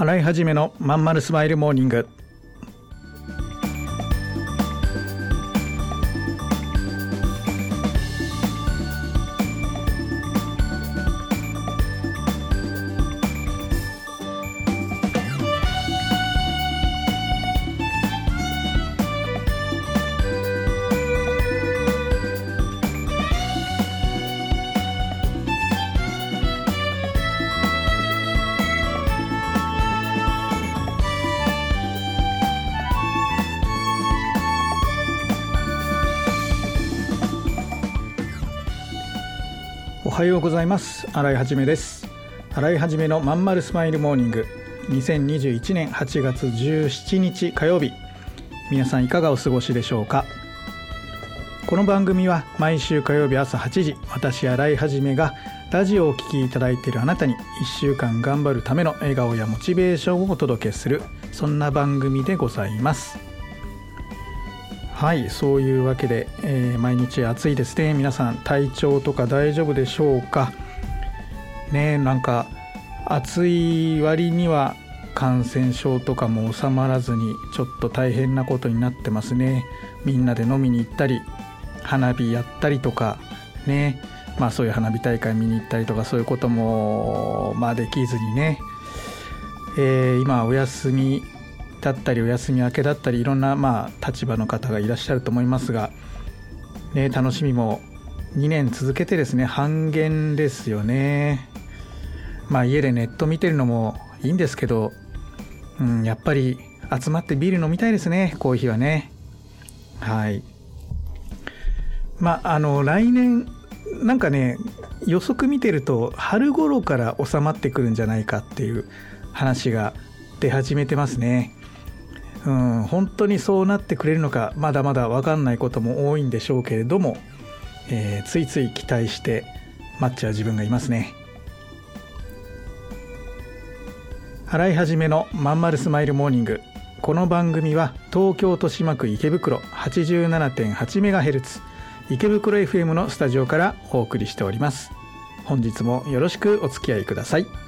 洗い始めのまんまるスマイルモーニング。はようございます。新井はじめです。新井はじめのまんまるスマイルモーニング。2021年8月17日火曜日皆さんいかがお過ごしでしょうか。この番組は毎週火曜日朝8時私新井はじめがラジオをお聴きいただいているあなたに1週間頑張るための笑顔やモチベーションをお届けするそんな番組でございます。はいそういうわけで、えー、毎日暑いですね。皆さん体調とか大丈夫でしょうか？ねなんか暑い割には感染症とかも収まらずにちょっと大変なことになってますね。みんなで飲みに行ったり花火やったりとかね。まあそういう花火大会見に行ったりとかそういうこともまあできずにね、えー、今お休みだったりお休み明けだったりいろんなまあ立場の方がいらっしゃると思いますが、ね、楽しみも2年続けてですね半減ですよね。まあ家でネット見てるのもいいんですけど、うん、やっぱり集まってビール飲みたいですねコーヒーはね。はい。まああの来年なんかね予測見てると春頃から収まってくるんじゃないかっていう話が出始めてますね。うん、本当にそうなってくれるのかまだまだ分かんないことも多いんでしょうけれども、えー、ついつい期待して待っちゃう自分がいますね。洗い始めのまんまるスマイルモーニング。この番組は東京豊島区池袋 87.8MHz 池袋 FM のスタジオからお送りしております。本日もよろしくお付き合いください。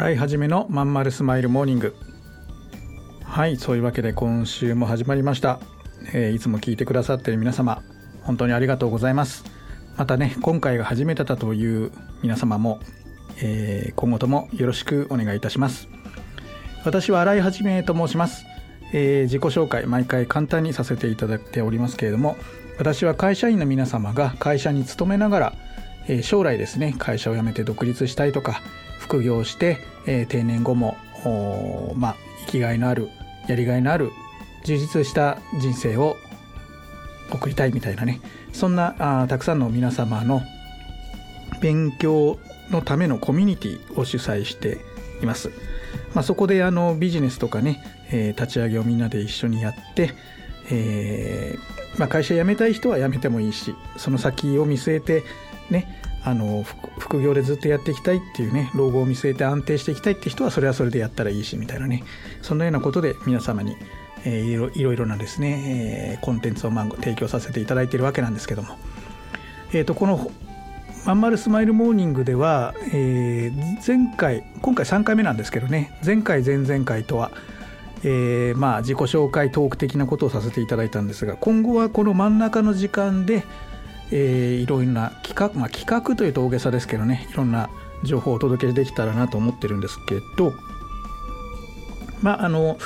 洗い始めのまんまるスマイルモーニング。はいそういうわけで今週も始まりました、えー、いつも聞いてくださっている皆様本当にありがとうございます。またね今回が初めてだという皆様も、えー、今後ともよろしくお願いいたします。私は洗い始めと申します。えー、自己紹介毎回簡単にさせていただいておりますけれども私は会社員の皆様が会社に勤めながら、え、将来ですね会社を辞めて独立したいとか副業して、えー、定年後もまあ生きがいのあるやりがいのある充実した人生を送りたいみたいなねそんなあたくさんの皆様の勉強のためのコミュニティを主催しています。まあ、そこであのビジネスとかね、えー、立ち上げをみんなで一緒にやって、えーまあ、会社辞めたい人は辞めてもいいしその先を見据えてねあの副業でずっとやっていきたいっていうね老後を見据えて安定していきたいって人はそれはそれでやったらいいしみたいなね。そのようなことで皆様に、えー、いろいろいろなですね、えー、コンテンツを提供させていただいているわけなんですけども、えー、とこのまんまるスマイルモーニングでは、えー、前回今回3回目なんですけどね。前回前々回とは、えー、まあ自己紹介トーク的なことをさせていただいたんですが今後はこの真ん中の時間でえー、いろんな企画、まあ、企画というと大げさですけどねいろんな情報をお届けできたらなと思ってるんですけどまああの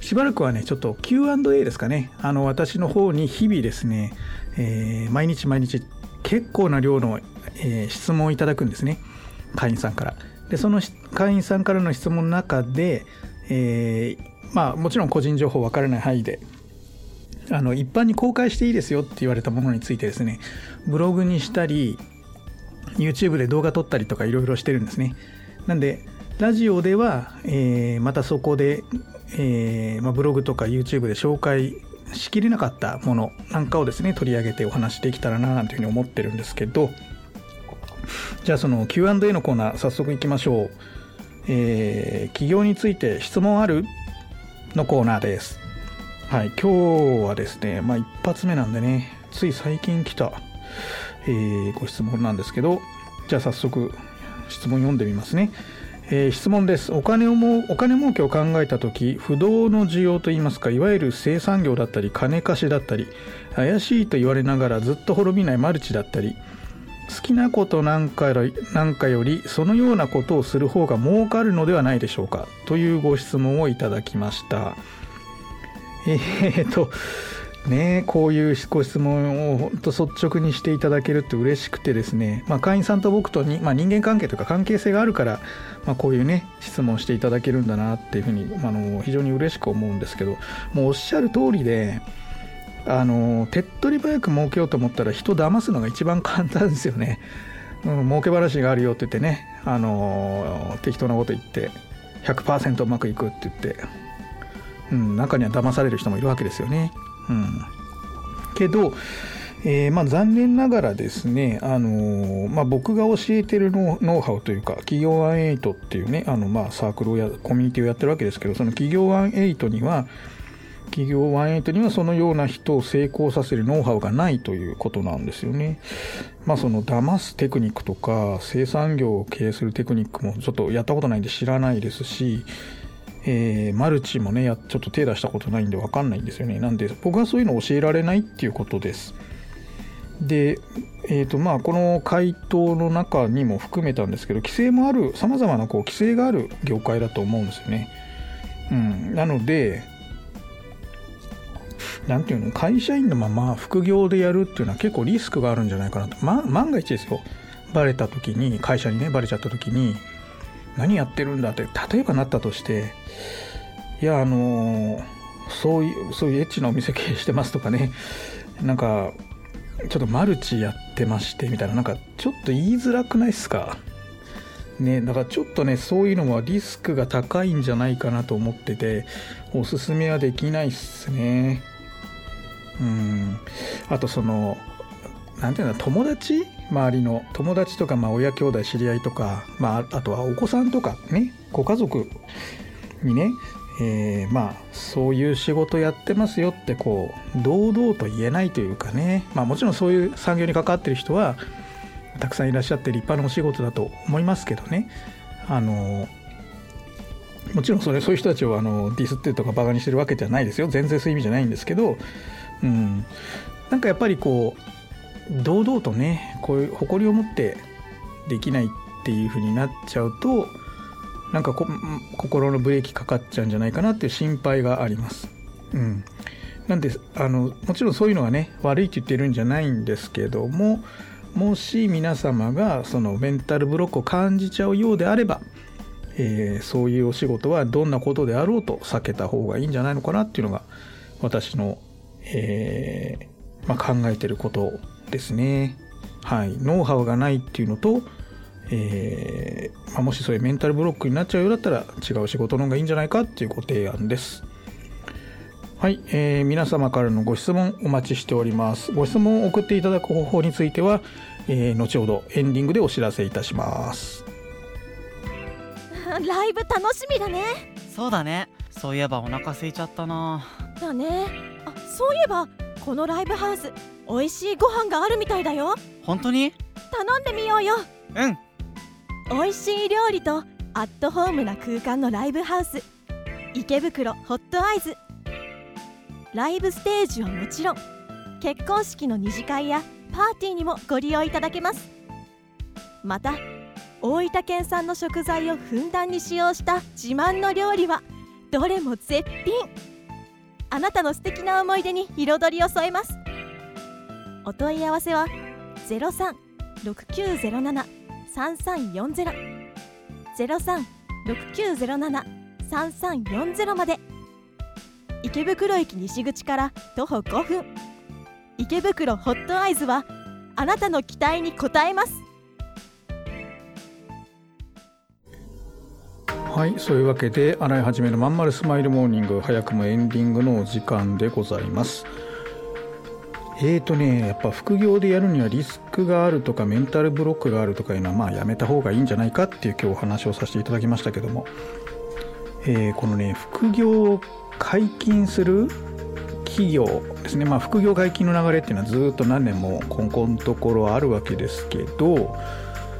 しばらくはねちょっと Q&A ですかね。あの私の方に日々ですね、えー、毎日毎日結構な量の、えー、質問をいただくんですね。会員さんから。でその会員さんからの質問の中で、えー、まあもちろん個人情報分からない範囲であの一般に公開していいですよって言われたものについてですねブログにしたり YouTube で動画撮ったりとかいろいろしてるんですね。なんでラジオでは、えー、またそこで、えーまあ、ブログとか YouTube で紹介しきれなかったものなんかをですね取り上げてお話できたらななんていうふうに思ってるんですけどじゃあその Q&A のコーナー早速いきましょう、えー、企業について質問ある？のコーナーです。はい、今日はですね、まあ一発目なんでね、つい最近来た、えー、ご質問なんですけど、じゃあ早速質問読んでみますね。えー、質問ですお金をもお金儲けを考えた時不動の需要といいますかいわゆる生産業だったり金貸しだったり怪しいと言われながらずっと滅びないマルチだったり好きなことなんかなんかよりそのようなことをする方が儲かるのではないでしょうかというご質問をいただきました。えー、っとねこういうご質問を本当率直にしていただけると嬉しくてですね、まあ、会員さんと僕とに、まあ、人間関係とか関係性があるから、まあ、こういうね質問していただけるんだなっていうふうに、あの非常に嬉しく思うんですけどもうおっしゃる通りであの手っ取り早く儲けようと思ったら人騙すのが一番簡単ですよね。うん、儲け話があるよって言ってね、あの適当なこと言って100%うまくいくって言ってうん、中には騙される人もいるわけですよね。うん、けど、えー、まあ、残念ながらですね、あのー、まあ、僕が教えてるノウハウというか企業ワンエイトっていうねあの、まあ、サークルをやコミュニティをやってるわけですけどその企業ワンエイトには企業ワンエイトにはそのような人を成功させるノウハウがないということなんですよね。まあその騙すテクニックとか生産業を経営するテクニックもちょっとやったことないんで知らないですしえー、マルチもねやちょっと手出したことないんで分かんないんですよね。なんで僕はそういうの教えられないっていうことです。でえーとまあ、この回答の中にも含めたんですけど規制もあるさまざまなこう規制がある業界だと思うんですよね、うん、なので何ていうの会社員のまま副業でやるっていうのは結構リスクがあるんじゃないかなと、ま、万が一ですよ。バレた時に会社にねバレちゃった時に何やってるんだって例えばなったとしていやあのそういうそういうエッチなお店経営してますとかねなんかちょっとマルチやってましてみたいななんかちょっと言いづらくないっすか？ねだからちょっとねそういうのはリスクが高いんじゃないかなと思ってておすすめはできないっすね。うん。あとその何ていうの友達周りの友達とか、まあ、親兄弟知り合いとか、まあ、あとはお子さんとかねご家族にね、えー、まあそういう仕事やってますよってこう堂々と言えないというかね、まあ、もちろんそういう産業に関わってる人はたくさんいらっしゃって立派なお仕事だと思いますけどね。あのもちろんそれそういう人たちをあのディスってとかバカにしてるわけじゃないですよ。全然そういう意味じゃないんですけど、うん、なんかやっぱりこう堂々とねこういう誇りを持ってできないっていう風になっちゃうとなんか心のブレーキかかっちゃうんじゃないかなっていう心配があります。うん、なんであのもちろんそういうのはね悪いって言ってるんじゃないんですけどももし皆様がそのメンタルブロックを感じちゃうようであれば、えー、そういうお仕事はどんなことであろうと避けた方がいいんじゃないのかなっていうのが私の、えーまあ、考えてることですね。はい、ノウハウがないっていうのと、えー、まあ、もしそういうメンタルブロックになっちゃうようだったら違う仕事の方がいいんじゃないかっていうご提案です。はい、えー、皆様からのご質問お待ちしております。ご質問を送っていただく方法については、えー、後ほどエンディングでお知らせいたします。ライブ楽しみだね。そうだね。そういえばお腹空いちゃったな。だね。あそういえばこのライブハウス美味しいご飯があるみたいだよ。本当に？頼んでみようよ。うん。美味しい料理とアットホームな空間のライブハウス。池袋ホットアイズ。ライブステージはもちろん。結婚式の二次会やパーティーにもご利用いただけます。また大分県産の食材をふんだんに使用した自慢の料理はどれも絶品。あなたの素敵な思い出に彩りを添えますお問い合わせは0369073340 0369073340まで。池袋駅西口から徒歩5分。池袋ホットアイズはあなたの期待に応えます。はいそういうわけで洗い始めのまんまるスマイルモーニング早くもエンディングのお時間でございます。えーとねやっぱ副業でやるにはリスクがあるとかメンタルブロックがあるとかいうのはまあやめた方がいいんじゃないかっていう今日お話をさせていただきましたけども、えー、このね副業を解禁する企業ですね。まあ副業解禁の流れっていうのはずっと何年もここのところあるわけですけど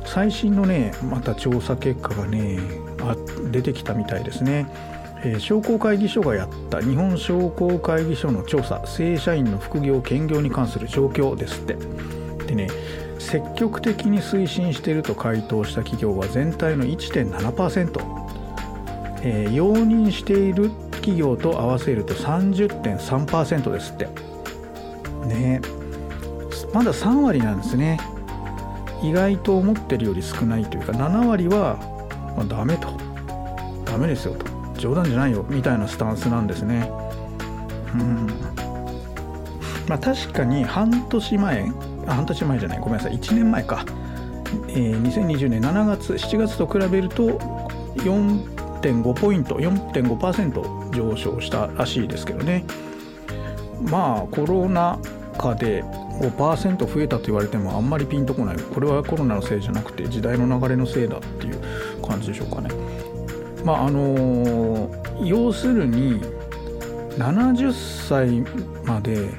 最新のねまた調査結果がねあ出てきたみたいですね、えー、商工会議所がやった日本商工会議所の調査正社員の副業兼業に関する状況ですって。でね積極的に推進していると回答した企業は全体の1.7%、えー、容認している企業と合わせると30.3%ですって。ねまだ3割なんですね。意外と思ってるより少ないというか7割は、まあ、ダメと。ダメですよと。冗談じゃないよみたいなスタンスなんですね。うん。まあ確かに半年前半年前じゃないごめんなさい1年前か、えー、2020年7月7月と比べると4.5ポイント4.5%上昇したらしいですけどね。まあコロナ禍で5%増えたと言われてもあんまりピンとこない。これはコロナのせいじゃなくて時代の流れのせいだっていう感じでしょうかね。まああの要するに70歳まで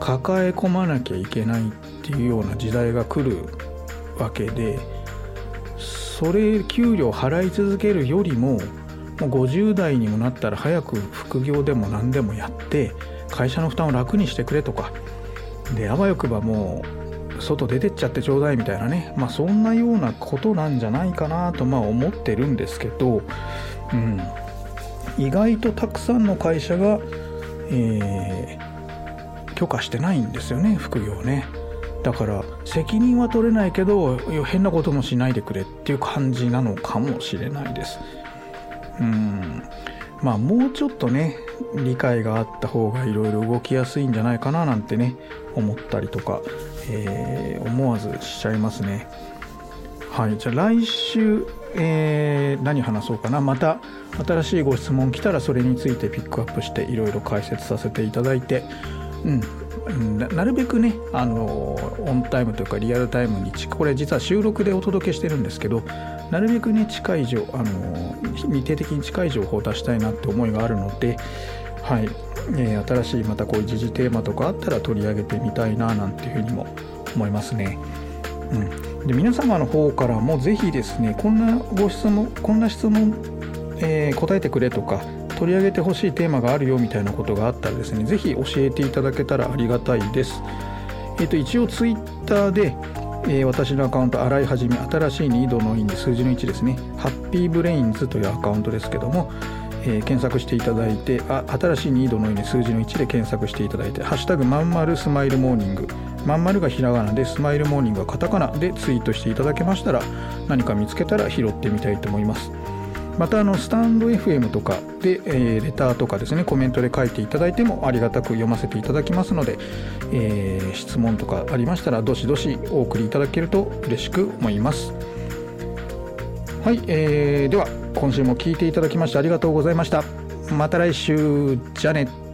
抱え込まなきゃいけないっていうような時代が来るわけでそれ給料払い続けるよりももう50代にもなったら早く副業でも何でもやって会社の負担を楽にしてくれとか。であわよくばもう外出てっちゃってちょうだいみたいなねまあそんなようなことなんじゃないかなとまあ思ってるんですけど、うん、意外とたくさんの会社が、えー、許可してないんですよね副業ね。だから責任は取れないけど変なこともしないでくれっていう感じなのかもしれないです。うんまあもうちょっとね理解があった方がいろいろ動きやすいんじゃないかななんてね思ったりとか、えー、思わずしちゃいますね。はい、じゃあ来週、えー、何話そうかな。また新しいご質問来たらそれについてピックアップしていろいろ解説させていただいて、うん、なるべくねあのオンタイムというかリアルタイムにこれ実は収録でお届けしてるんですけどなるべくね近い情あの日程的に近い情報を出したいなって思いがあるのではい、えー、新しいまたこういう時事テーマとかあったら取り上げてみたいななんていうふうにも思いますね。うん、で皆様の方からもぜひですねこんなご質問こんな質問、えー、答えてくれとか取り上げてほしいテーマがあるよみたいなことがあったらですねぜひ教えていただけたらありがたいです。えーと、一応ツイッターでえー、私のアカウント新井一新しいに井戸の意に数字の1ですねハッピーブレインズというアカウントですけども、えー、検索していただいてあ新しいに井戸の意に数字の1で検索していただいて「ハッシュタグまんまるスマイルモーニング」まんまるがひらがなでスマイルモーニングがカタカナでツイートしていただけましたら何か見つけたら拾ってみたいと思います。またあのスタンド FM とかで、えー、レターとかですねコメントで書いていただいてもありがたく読ませていただきますので、えー、質問とかありましたらどしどしお送りいただけると嬉しく思います。はい、えー、では今週も聞いていただきましてありがとうございました。また来週。じゃね。